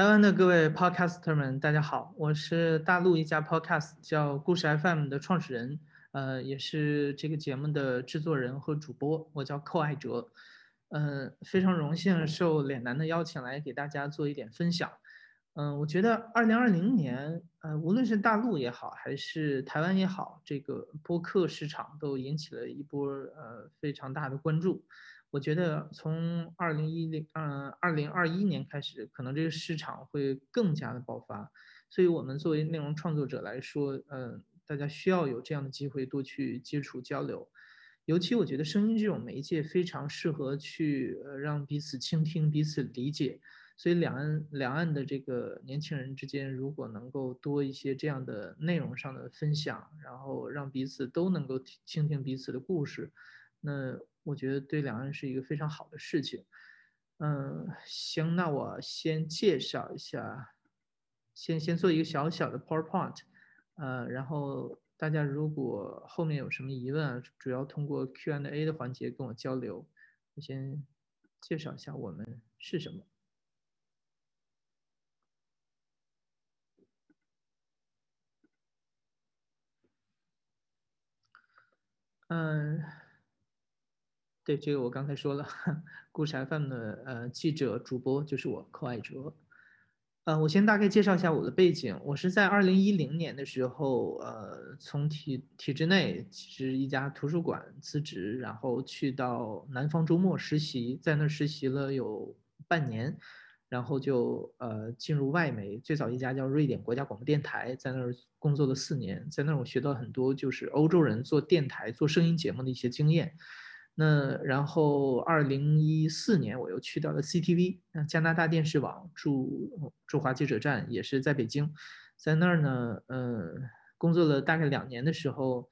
台湾的各位 podcaster 们，大家好，我是大陆一家 podcast 叫故事 FM 的创始人，呃，也是这个节目的制作人和主播，我叫寇爱哲，呃，非常荣幸受脸男的邀请来给大家做一点分享。嗯，我觉得二零二零年，呃，无论是大陆也好，还是台湾也好，这个播客市场都引起了一波呃非常大的关注。我觉得从二零一零，嗯，二零二一年开始，可能这个市场会更加的爆发。所以，我们作为内容创作者来说，嗯，大家需要有这样的机会多去接触交流。尤其我觉得声音这种媒介非常适合去让彼此倾听、彼此理解。所以，两岸两岸的这个年轻人之间，如果能够多一些这样的内容上的分享，然后让彼此都能够倾听彼此的故事，那。我觉得对两岸是一个非常好的事情。嗯，行，那我先介绍一下，先先做一个小小的 PowerPoint，呃，然后大家如果后面有什么疑问啊，主要通过 Q&A 的环节跟我交流。我先介绍一下我们是什么。嗯。对这个我刚才说了，故事 FM 的呃记者主播就是我寇爱哲，呃，我先大概介绍一下我的背景。我是在二零一零年的时候，呃，从体体制内其实一家图书馆辞职，然后去到南方周末实习，在那儿实习了有半年，然后就呃进入外媒，最早一家叫瑞典国家广播电台，在那儿工作了四年，在那儿我学到很多就是欧洲人做电台、做声音节目的一些经验。那然后，二零一四年我又去到了 CTV，那加拿大电视网驻驻华记者站也是在北京，在那儿呢，嗯，工作了大概两年的时候，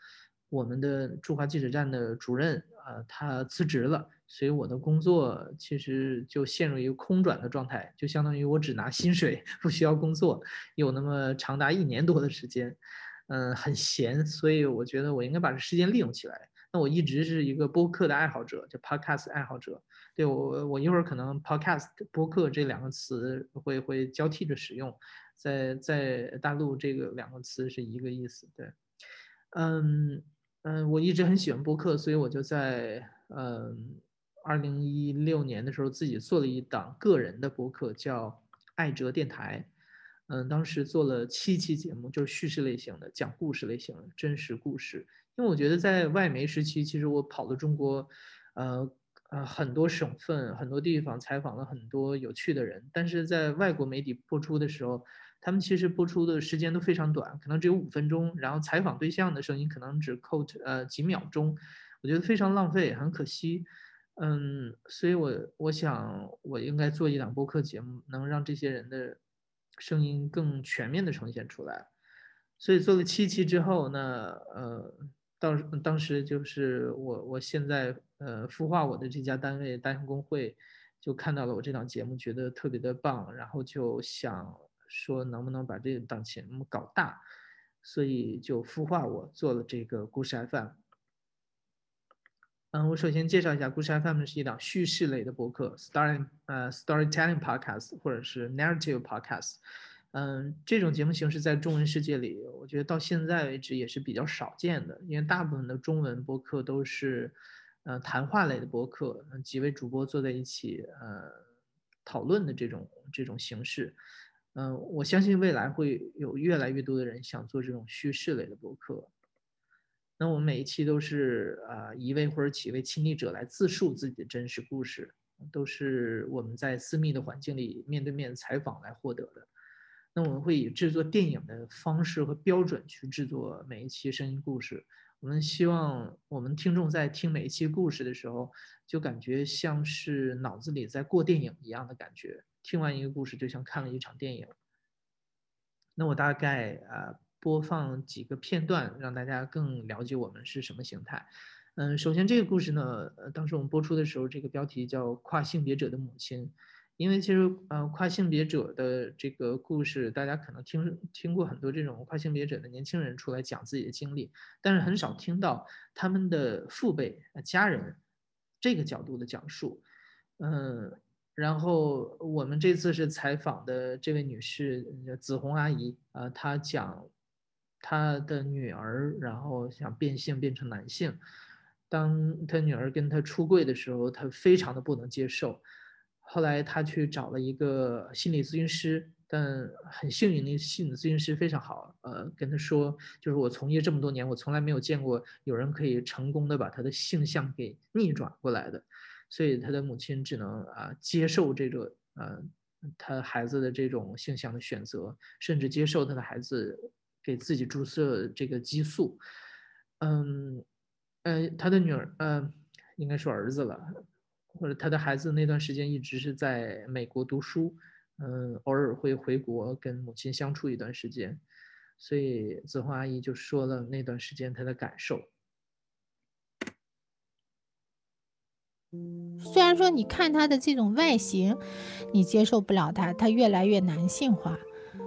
我们的驻华记者站的主任啊，他辞职了，所以我的工作其实就陷入一个空转的状态，就相当于我只拿薪水，不需要工作，有那么长达一年多的时间，嗯，很闲，所以我觉得我应该把这时间利用起来。我一直是一个播客的爱好者，就 podcast 爱好者。对我，我一会儿可能 podcast 播客这两个词会会交替着使用，在在大陆这个两个词是一个意思。对，嗯嗯，我一直很喜欢播客，所以我就在嗯二零一六年的时候自己做了一档个人的播客，叫爱哲电台。嗯，当时做了七期节目，就是叙事类型的，讲故事类型的，真实故事。因为我觉得在外媒时期，其实我跑了中国，呃呃很多省份、很多地方，采访了很多有趣的人。但是在外国媒体播出的时候，他们其实播出的时间都非常短，可能只有五分钟，然后采访对象的声音可能只扣呃几秒钟，我觉得非常浪费，很可惜。嗯，所以我我想我应该做一档播客节目，能让这些人的声音更全面的呈现出来。所以做了七期之后，那呃。当当时就是我，我现在呃孵化我的这家单位大象公会，就看到了我这档节目，觉得特别的棒，然后就想说能不能把这档节目搞大，所以就孵化我做了这个故事 FM。嗯，我首先介绍一下故事 FM 是一档叙事类的博客，story 呃 storytelling podcast 或者是 narrative podcast。嗯，这种节目形式在中文世界里，我觉得到现在为止也是比较少见的。因为大部分的中文播客都是，呃，谈话类的播客，几位主播坐在一起，呃，讨论的这种这种形式。嗯，我相信未来会有越来越多的人想做这种叙事类的播客。那我们每一期都是啊一位或者几位亲历者来自述自己的真实故事，都是我们在私密的环境里面对面采访来获得的。那我们会以制作电影的方式和标准去制作每一期声音故事。我们希望我们听众在听每一期故事的时候，就感觉像是脑子里在过电影一样的感觉。听完一个故事，就像看了一场电影。那我大概啊播放几个片段，让大家更了解我们是什么形态。嗯，首先这个故事呢，当时我们播出的时候，这个标题叫《跨性别者的母亲》。因为其实，呃，跨性别者的这个故事，大家可能听听过很多这种跨性别者的年轻人出来讲自己的经历，但是很少听到他们的父辈、家人这个角度的讲述。嗯，然后我们这次是采访的这位女士紫红阿姨啊，她讲她的女儿，然后想变性变成男性，当她女儿跟她出柜的时候，她非常的不能接受。后来她去找了一个心理咨询师，但很幸运，那心理咨询师非常好，呃，跟她说，就是我从业这么多年，我从来没有见过有人可以成功的把他的性向给逆转过来的。所以他的母亲只能啊接受这个呃他孩子的这种性向的选择，甚至接受他的孩子给自己注射这个激素。嗯，呃，他的女儿呃应该说儿子了，或者他的孩子那段时间一直是在美国读书，嗯，偶尔会回国跟母亲相处一段时间。所以子红阿姨就说了那段时间她的感受。虽然说你看他的这种外形，你接受不了他，他越来越男性化，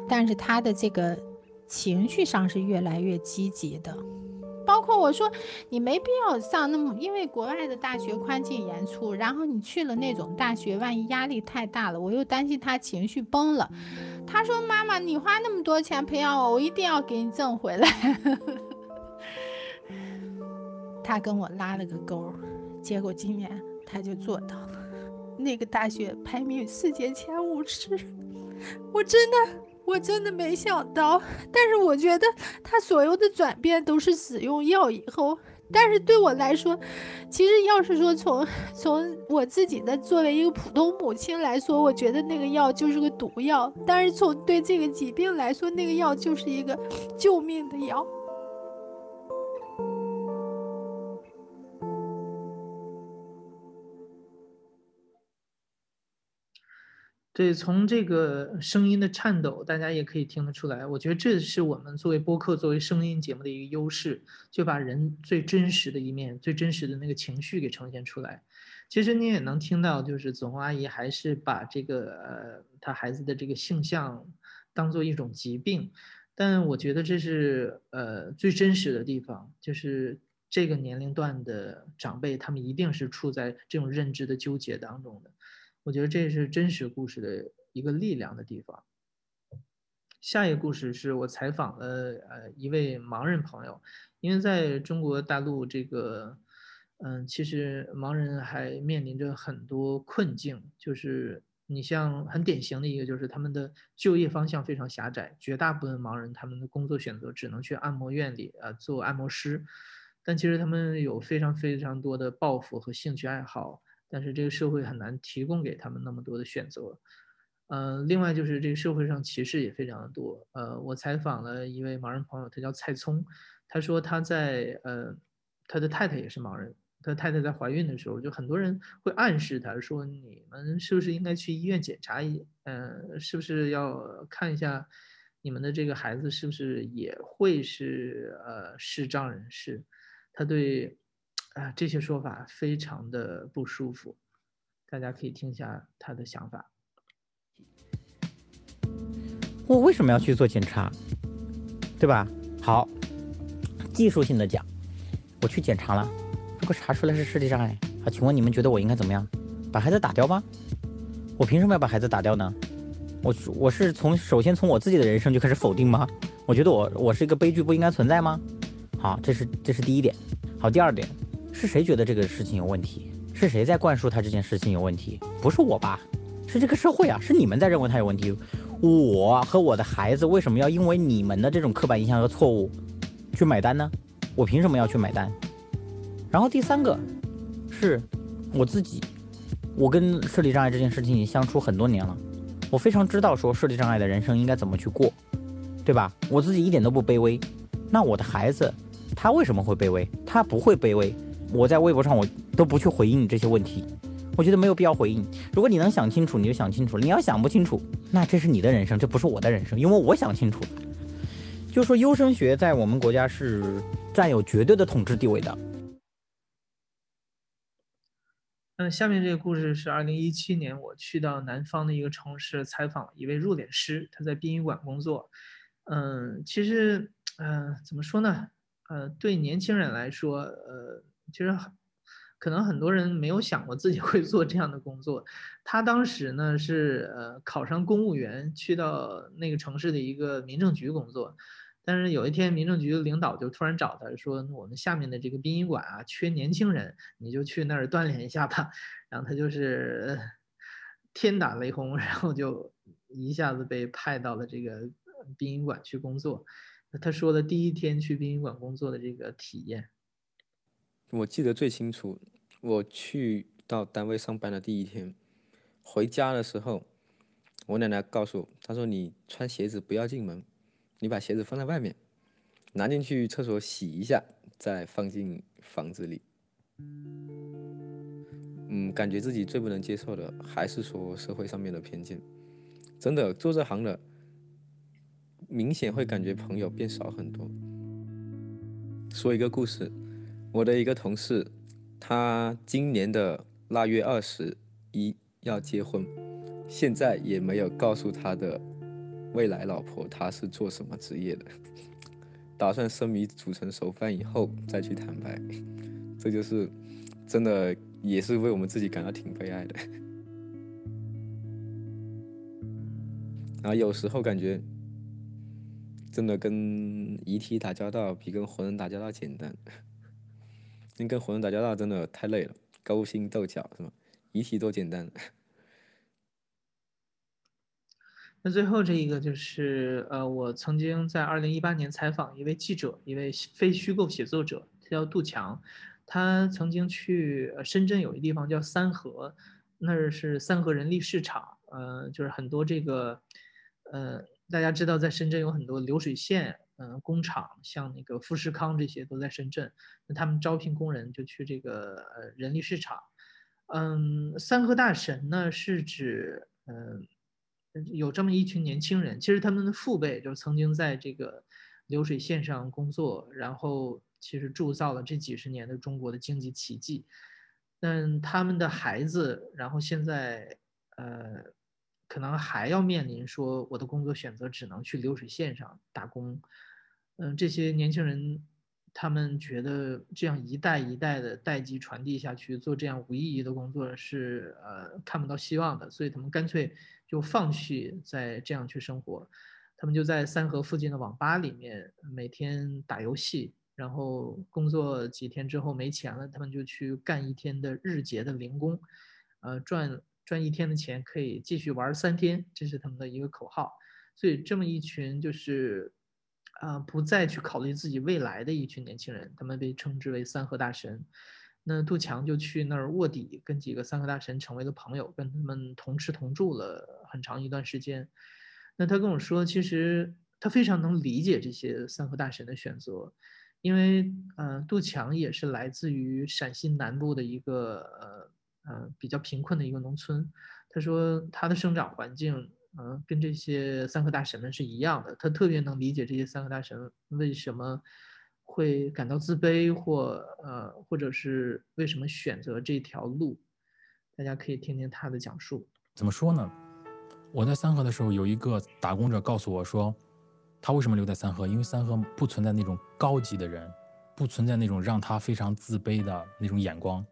但是他的这个情绪上是越来越积极的。包括我说你没必要上那么，因为国外的大学宽进严出，然后你去了那种大学，万一压力太大了，我又担心他情绪崩了。他说：“妈妈，你花那么多钱培养我，我一定要给你挣回来。”他跟我拉了个钩，结果今年。他就做到了，那个大学排名世界前五十，我真的我真的没想到。但是我觉得他所有的转变都是使用药以后。但是对我来说，其实要是说从从我自己的作为一个普通母亲来说，我觉得那个药就是个毒药。但是从对这个疾病来说，那个药就是一个救命的药。对，从这个声音的颤抖，大家也可以听得出来。我觉得这是我们作为播客、作为声音节目的一个优势，就把人最真实的一面、最真实的那个情绪给呈现出来。其实你也能听到，就是子红阿姨还是把这个呃她孩子的这个性向当做一种疾病，但我觉得这是呃最真实的地方，就是这个年龄段的长辈，他们一定是处在这种认知的纠结当中的。我觉得这是真实故事的一个力量的地方。下一个故事是我采访了呃一位盲人朋友，因为在中国大陆这个，嗯，其实盲人还面临着很多困境，就是你像很典型的一个就是他们的就业方向非常狭窄，绝大部分盲人他们的工作选择只能去按摩院里啊做按摩师，但其实他们有非常非常多的抱负和兴趣爱好。但是这个社会很难提供给他们那么多的选择，呃，另外就是这个社会上歧视也非常的多。呃，我采访了一位盲人朋友，他叫蔡聪，他说他在呃，他的太太也是盲人，他太太在怀孕的时候，就很多人会暗示他说，你们是不是应该去医院检查一，嗯，是不是要看一下你们的这个孩子是不是也会是呃视障人士？他对。啊，这些说法非常的不舒服，大家可以听一下他的想法。我为什么要去做检查？对吧？好，技术性的讲，我去检查了，如果查出来是视力障碍，啊，请问你们觉得我应该怎么样？把孩子打掉吗？我凭什么要把孩子打掉呢？我我是从首先从我自己的人生就开始否定吗？我觉得我我是一个悲剧，不应该存在吗？好，这是这是第一点。好，第二点。是谁觉得这个事情有问题？是谁在灌输他这件事情有问题？不是我吧？是这个社会啊！是你们在认为他有问题。我和我的孩子为什么要因为你们的这种刻板印象和错误去买单呢？我凭什么要去买单？然后第三个是我自己，我跟视力障碍这件事情已经相处很多年了，我非常知道说视力障碍的人生应该怎么去过，对吧？我自己一点都不卑微，那我的孩子他为什么会卑微？他不会卑微。我在微博上我都不去回应你这些问题，我觉得没有必要回应。如果你能想清楚，你就想清楚；你要想不清楚，那这是你的人生，这不是我的人生。因为我想清楚，就说优生学在我们国家是占有绝对的统治地位的。嗯，下面这个故事是二零一七年我去到南方的一个城市采访一位入殓师，他在殡仪馆工作。嗯，其实，嗯，怎么说呢？呃，对年轻人来说，呃。其实，可能很多人没有想过自己会做这样的工作。他当时呢是呃考上公务员，去到那个城市的一个民政局工作。但是有一天，民政局的领导就突然找他说：“我们下面的这个殡仪馆啊，缺年轻人，你就去那儿锻炼一下吧。”然后他就是天打雷轰，然后就一下子被派到了这个殡仪馆去工作。他说的第一天去殡仪馆工作的这个体验，我记得最清楚。我去到单位上班的第一天，回家的时候，我奶奶告诉我，她说：“你穿鞋子不要进门。”你把鞋子放在外面，拿进去厕所洗一下，再放进房子里。嗯，感觉自己最不能接受的还是说社会上面的偏见。真的做这行的，明显会感觉朋友变少很多。说一个故事，我的一个同事，他今年的腊月二十一要结婚，现在也没有告诉他的。未来老婆他是做什么职业的？打算生米煮成熟饭以后再去坦白，这就是真的，也是为我们自己感到挺悲哀的。然后有时候感觉，真的跟遗体打交道比跟活人打交道简单，因为跟活人打交道真的太累了，勾心斗角是吗？遗体多简单。那最后这一个就是，呃，我曾经在二零一八年采访一位记者，一位非虚构写作者，他叫杜强，他曾经去深圳有一地方叫三河，那儿是三河人力市场，呃，就是很多这个，呃，大家知道在深圳有很多流水线，嗯，工厂，像那个富士康这些都在深圳，那他们招聘工人就去这个呃人力市场，嗯，三和大神呢是指，嗯。有这么一群年轻人，其实他们的父辈就是曾经在这个流水线上工作，然后其实铸造了这几十年的中国的经济奇迹。但他们的孩子，然后现在呃，可能还要面临说我的工作选择只能去流水线上打工。嗯，这些年轻人。他们觉得这样一代一代的代际传递下去，做这样无意义的工作是呃看不到希望的，所以他们干脆就放弃再这样去生活。他们就在三河附近的网吧里面每天打游戏，然后工作几天之后没钱了，他们就去干一天的日结的零工，呃赚赚一天的钱可以继续玩三天，这是他们的一个口号。所以这么一群就是。啊，不再去考虑自己未来的一群年轻人，他们被称之为三河大神。那杜强就去那儿卧底，跟几个三河大神成为了朋友，跟他们同吃同住了很长一段时间。那他跟我说，其实他非常能理解这些三河大神的选择，因为呃，杜强也是来自于陕西南部的一个呃呃比较贫困的一个农村。他说他的生长环境。嗯，跟这些三河大神们是一样的，他特别能理解这些三河大神为什么会感到自卑，或呃，或者是为什么选择这条路。大家可以听听他的讲述。怎么说呢？我在三河的时候，有一个打工者告诉我说，他为什么留在三河？因为三河不存在那种高级的人，不存在那种让他非常自卑的那种眼光。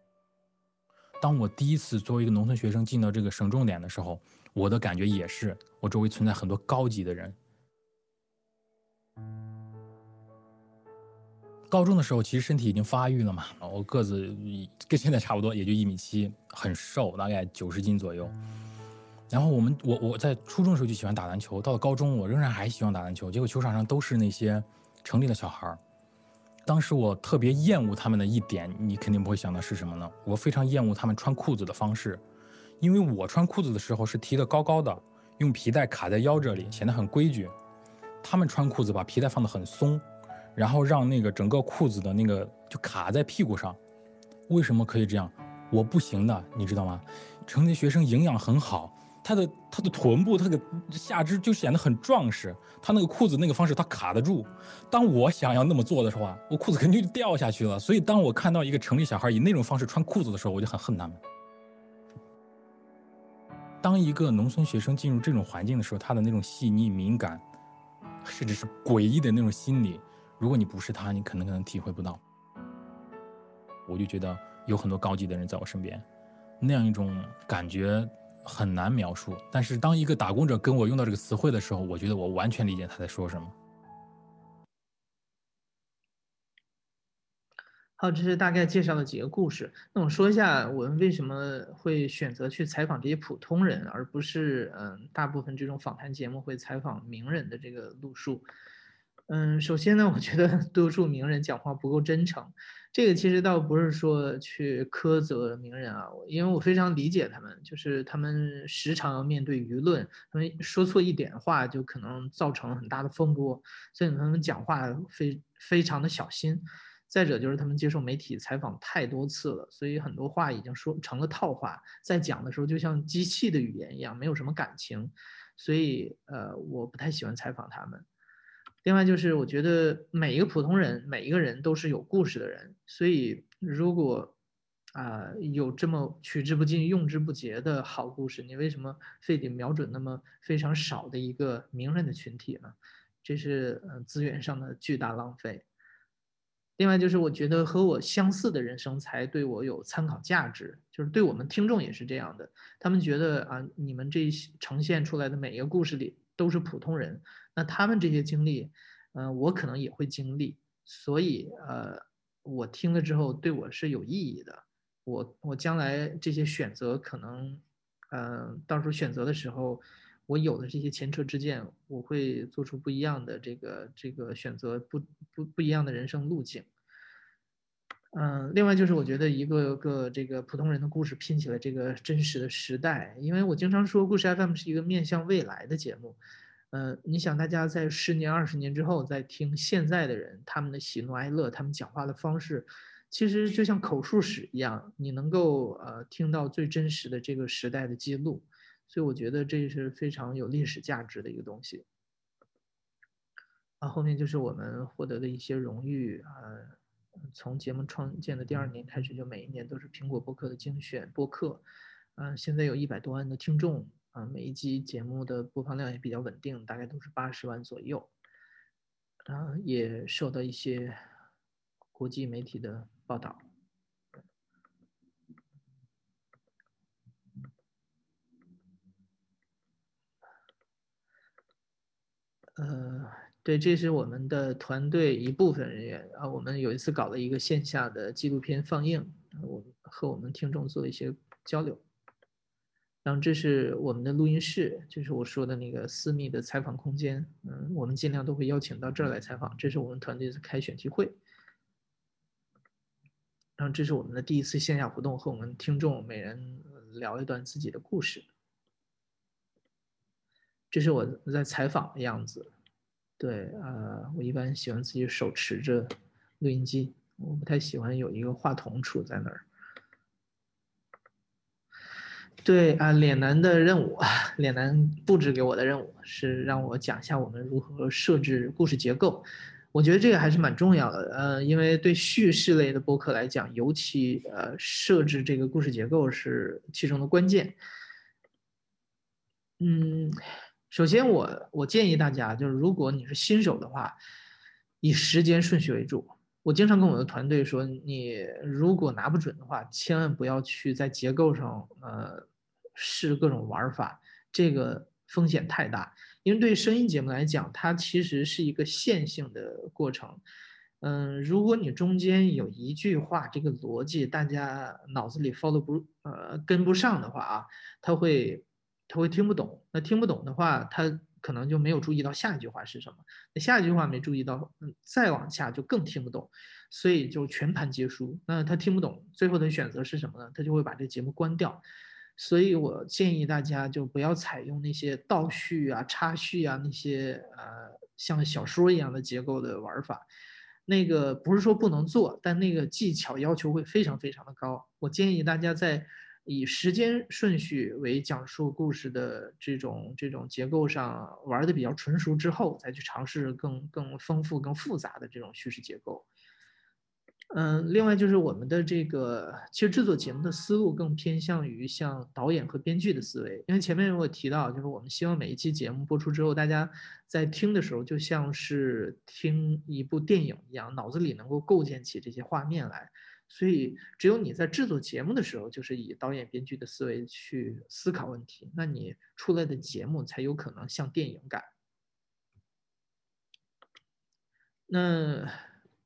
当我第一次作为一个农村学生进到这个省重点的时候。我的感觉也是，我周围存在很多高级的人。高中的时候，其实身体已经发育了嘛，我个子跟现在差不多，也就一米七，很瘦，大概九十斤左右。然后我们，我我在初中的时候就喜欢打篮球，到了高中，我仍然还喜欢打篮球。结果球场上都是那些城里的小孩儿。当时我特别厌恶他们的一点，你肯定不会想到是什么呢？我非常厌恶他们穿裤子的方式。因为我穿裤子的时候是提的高高的，用皮带卡在腰这里，显得很规矩。他们穿裤子把皮带放得很松，然后让那个整个裤子的那个就卡在屁股上。为什么可以这样？我不行的，你知道吗？城里学生营养很好，他的他的臀部，他的下肢就显得很壮实。他那个裤子那个方式，他卡得住。当我想要那么做的时候啊，我裤子肯定就掉下去了。所以当我看到一个城里小孩以那种方式穿裤子的时候，我就很恨他们。当一个农村学生进入这种环境的时候，他的那种细腻敏感，甚至是诡异的那种心理，如果你不是他，你可能可能体会不到。我就觉得有很多高级的人在我身边，那样一种感觉很难描述。但是当一个打工者跟我用到这个词汇的时候，我觉得我完全理解他在说什么。好，这是大概介绍了几个故事。那我说一下，我们为什么会选择去采访这些普通人，而不是嗯，大部分这种访谈节目会采访名人的这个路数。嗯，首先呢，我觉得 多数名人讲话不够真诚。这个其实倒不是说去苛责名人啊，因为我非常理解他们，就是他们时常要面对舆论，他们说错一点话就可能造成很大的风波，所以他们讲话非非常的小心。再者就是他们接受媒体采访太多次了，所以很多话已经说成了套话，在讲的时候就像机器的语言一样，没有什么感情，所以呃，我不太喜欢采访他们。另外就是我觉得每一个普通人，每一个人都是有故事的人，所以如果啊有这么取之不尽、用之不竭的好故事，你为什么非得瞄准那么非常少的一个名人的群体呢？这是呃资源上的巨大浪费。另外就是，我觉得和我相似的人生才对我有参考价值，就是对我们听众也是这样的。他们觉得啊，你们这些呈现出来的每一个故事里都是普通人，那他们这些经历，嗯，我可能也会经历，所以呃，我听了之后对我是有意义的。我我将来这些选择可能，嗯，到时候选择的时候，我有的这些前车之鉴，我会做出不一样的这个这个选择，不不不一样的人生路径。嗯，另外就是我觉得一个个这个普通人的故事拼起了这个真实的时代，因为我经常说故事 FM 是一个面向未来的节目。嗯，你想大家在十年、二十年之后再听现在的人他们的喜怒哀乐，他们讲话的方式，其实就像口述史一样，你能够呃听到最真实的这个时代的记录，所以我觉得这是非常有历史价值的一个东西。啊，后面就是我们获得的一些荣誉啊。从节目创建的第二年开始，就每一年都是苹果播客的精选播客，嗯，现在有一百多万的听众，啊，每一集节目的播放量也比较稳定，大概都是八十万左右，啊，也受到一些国际媒体的报道，呃。对，这是我们的团队一部分人员啊。我们有一次搞了一个线下的纪录片放映，我和我们听众做一些交流。然后这是我们的录音室，就是我说的那个私密的采访空间。嗯，我们尽量都会邀请到这儿来采访。这是我们团队的开选题会。然后这是我们的第一次线下活动，和我们听众每人聊一段自己的故事。这是我在采访的样子。对，呃，我一般喜欢自己手持着录音机，我不太喜欢有一个话筒杵在那儿。对啊，脸男的任务，脸男布置给我的任务是让我讲一下我们如何设置故事结构。我觉得这个还是蛮重要的，呃，因为对叙事类的播客来讲，尤其呃设置这个故事结构是其中的关键。嗯。首先，我我建议大家，就是如果你是新手的话，以时间顺序为主。我经常跟我的团队说，你如果拿不准的话，千万不要去在结构上呃试各种玩法，这个风险太大。因为对声音节目来讲，它其实是一个线性的过程。嗯，如果你中间有一句话，这个逻辑大家脑子里 follow 不呃跟不上的话啊，它会。他会听不懂，那听不懂的话，他可能就没有注意到下一句话是什么。那下一句话没注意到，嗯，再往下就更听不懂，所以就全盘皆输。那他听不懂，最后的选择是什么呢？他就会把这节目关掉。所以我建议大家就不要采用那些倒叙啊、插叙啊那些呃像小说一样的结构的玩法。那个不是说不能做，但那个技巧要求会非常非常的高。我建议大家在。以时间顺序为讲述故事的这种这种结构上玩的比较纯熟之后，再去尝试更更丰富、更复杂的这种叙事结构。嗯，另外就是我们的这个其实制作节目的思路更偏向于像导演和编剧的思维，因为前面我提到，就是我们希望每一期节目播出之后，大家在听的时候就像是听一部电影一样，脑子里能够构建起这些画面来。所以只有你在制作节目的时候，就是以导演编剧的思维去思考问题，那你出来的节目才有可能像电影感。那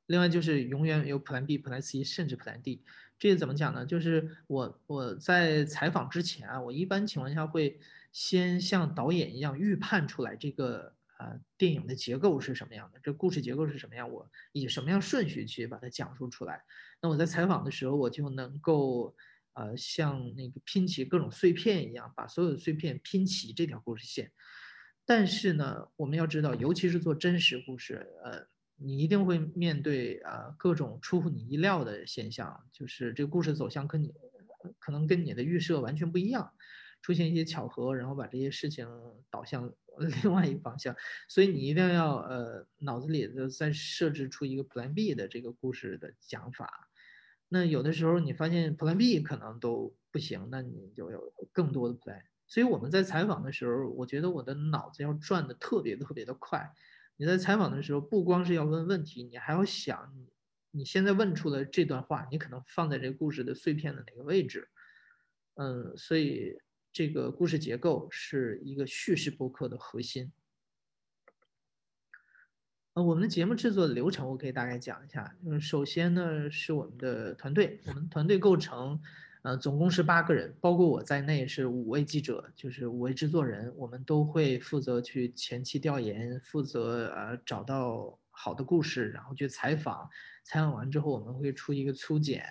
另外就是永远有 Plan B、Plan C，甚至 Plan D。这个怎么讲呢？就是我我在采访之前啊，我一般情况下会先像导演一样预判出来这个呃电影的结构是什么样的，这故事结构是什么样，我以什么样顺序去把它讲述出来。那我在采访的时候，我就能够呃像那个拼起各种碎片一样，把所有的碎片拼齐这条故事线。但是呢，我们要知道，尤其是做真实故事，呃。你一定会面对啊各种出乎你意料的现象，就是这个故事走向跟你可能跟你的预设完全不一样，出现一些巧合，然后把这些事情导向 另外一个方向，所以你一定要呃脑子里的再设置出一个 Plan B 的这个故事的讲法。那有的时候你发现 Plan B 可能都不行，那你就有更多的 Plan。所以我们在采访的时候，我觉得我的脑子要转的特别特别的快。你在采访的时候，不光是要问问题，你还要想你你现在问出的这段话，你可能放在这个故事的碎片的哪个位置？嗯，所以这个故事结构是一个叙事播客的核心。呃，我们的节目制作的流程，我可以大概讲一下。嗯，首先呢，是我们的团队，我们团队构成。呃，总共是八个人，包括我在内是五位记者，就是五位制作人，我们都会负责去前期调研，负责呃找到好的故事，然后去采访，采访完之后我们会出一个粗剪，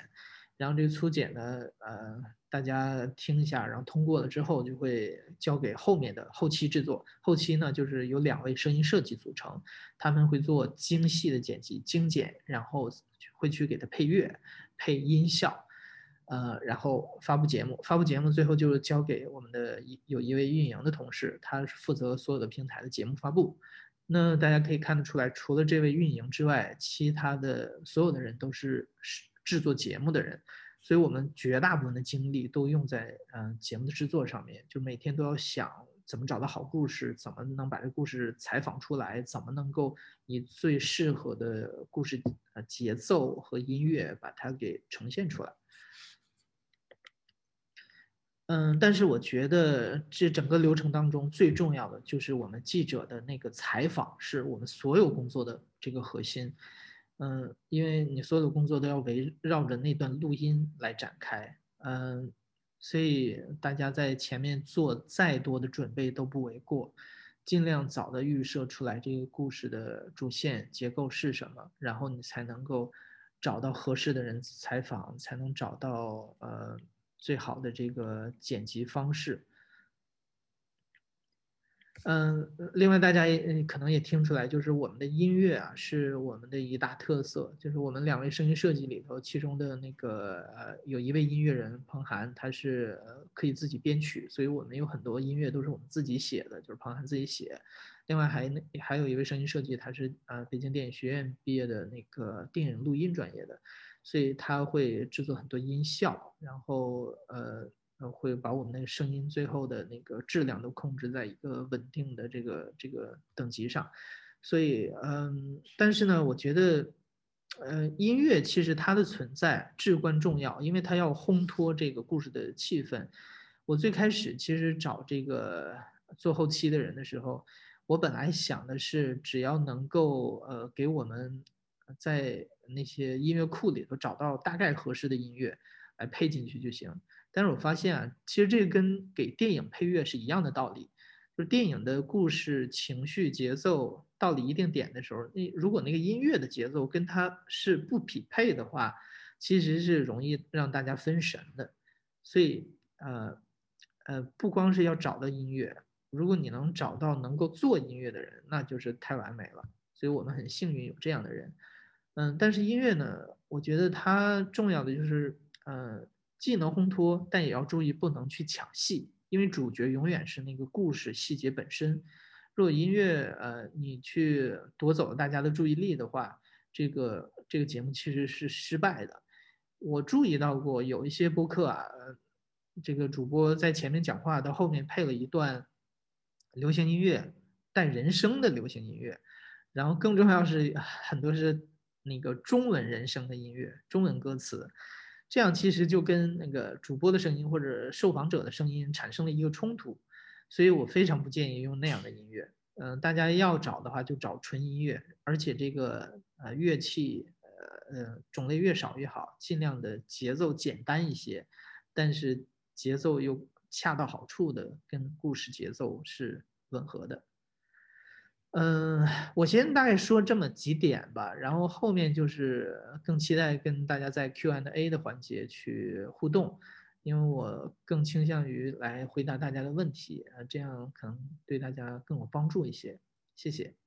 然后这个粗剪呢，呃，大家听一下，然后通过了之后就会交给后面的后期制作，后期呢就是由两位声音设计组成，他们会做精细的剪辑精简，然后会去给它配乐、配音效。呃，然后发布节目，发布节目最后就交给我们的一有一位运营的同事，他是负责所有的平台的节目发布。那大家可以看得出来，除了这位运营之外，其他的所有的人都是是制作节目的人，所以我们绝大部分的精力都用在嗯节目的制作上面，就每天都要想怎么找到好故事，怎么能把这故事采访出来，怎么能够以最适合的故事呃节奏和音乐把它给呈现出来。嗯，但是我觉得这整个流程当中最重要的就是我们记者的那个采访，是我们所有工作的这个核心。嗯，因为你所有的工作都要围绕着那段录音来展开。嗯，所以大家在前面做再多的准备都不为过，尽量早的预设出来这个故事的主线结构是什么，然后你才能够找到合适的人采访，才能找到呃。最好的这个剪辑方式。嗯，另外大家也可能也听出来，就是我们的音乐啊，是我们的一大特色。就是我们两位声音设计里头，其中的那个呃，有一位音乐人彭涵，他是可以自己编曲，所以我们有很多音乐都是我们自己写的，就是彭涵自己写。另外还还有一位声音设计，他是呃北京电影学院毕业的那个电影录音专业的。所以他会制作很多音效，然后呃呃会把我们那个声音最后的那个质量都控制在一个稳定的这个这个等级上。所以嗯，但是呢，我觉得呃音乐其实它的存在至关重要，因为它要烘托这个故事的气氛。我最开始其实找这个做后期的人的时候，我本来想的是只要能够呃给我们。在那些音乐库里头找到大概合适的音乐来配进去就行。但是我发现啊，其实这个跟给电影配乐是一样的道理，就是电影的故事情绪节奏到了一定点的时候，那如果那个音乐的节奏跟它是不匹配的话，其实是容易让大家分神的。所以呃呃，不光是要找到音乐，如果你能找到能够做音乐的人，那就是太完美了。所以我们很幸运有这样的人。嗯，但是音乐呢，我觉得它重要的就是，呃，既能烘托，但也要注意不能去抢戏，因为主角永远是那个故事细节本身。如果音乐，呃，你去夺走了大家的注意力的话，这个这个节目其实是失败的。我注意到过有一些播客啊，这个主播在前面讲话，到后面配了一段流行音乐，带人声的流行音乐。然后更重要是很多是那个中文人声的音乐，中文歌词，这样其实就跟那个主播的声音或者受访者的声音产生了一个冲突，所以我非常不建议用那样的音乐。嗯，大家要找的话就找纯音乐，而且这个呃乐器呃呃种类越少越好，尽量的节奏简单一些，但是节奏又恰到好处的跟故事节奏是吻合的。嗯，我先大概说这么几点吧，然后后面就是更期待跟大家在 Q and A 的环节去互动，因为我更倾向于来回答大家的问题，啊，这样可能对大家更有帮助一些。谢谢。